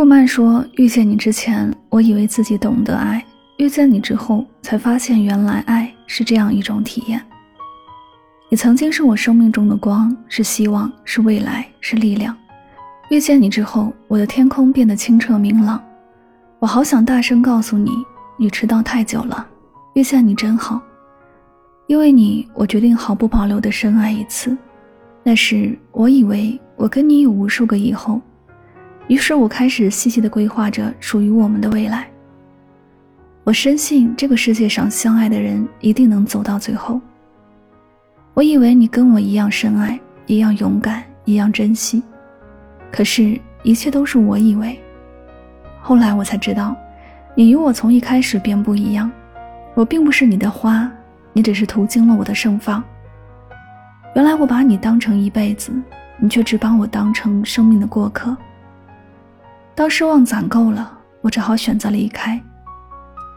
顾漫说：“遇见你之前，我以为自己懂得爱；遇见你之后，才发现原来爱是这样一种体验。你曾经是我生命中的光，是希望，是未来，是力量。遇见你之后，我的天空变得清澈明朗。我好想大声告诉你，你迟到太久了。遇见你真好，因为你，我决定毫不保留地深爱一次。那时，我以为我跟你有无数个以后。”于是我开始细细地规划着属于我们的未来。我深信这个世界上相爱的人一定能走到最后。我以为你跟我一样深爱，一样勇敢，一样珍惜。可是，一切都是我以为。后来我才知道，你与我从一开始便不一样。我并不是你的花，你只是途经了我的盛放。原来我把你当成一辈子，你却只把我当成生命的过客。当失望攒够了，我只好选择离开。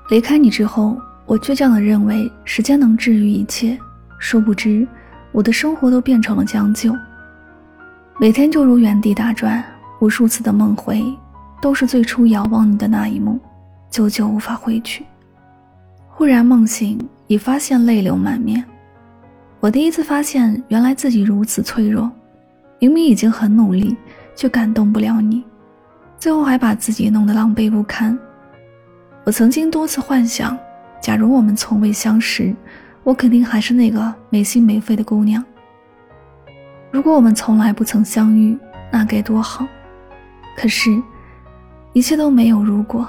离开你之后，我倔强地认为时间能治愈一切。殊不知，我的生活都变成了将就。每天就如原地打转，无数次的梦回，都是最初遥望你的那一幕，久久无法回去。忽然梦醒，已发现泪流满面。我第一次发现，原来自己如此脆弱。明明已经很努力，却感动不了你。最后还把自己弄得狼狈不堪。我曾经多次幻想，假如我们从未相识，我肯定还是那个没心没肺的姑娘。如果我们从来不曾相遇，那该多好。可是，一切都没有如果。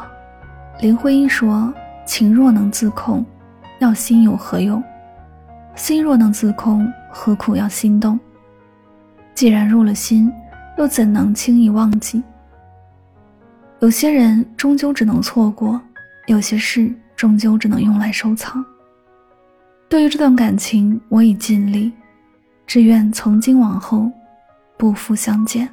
林徽因说：“情若能自控，要心有何用？心若能自控，何苦要心动？既然入了心，又怎能轻易忘记？”有些人终究只能错过，有些事终究只能用来收藏。对于这段感情，我已尽力，只愿从今往后，不负相见。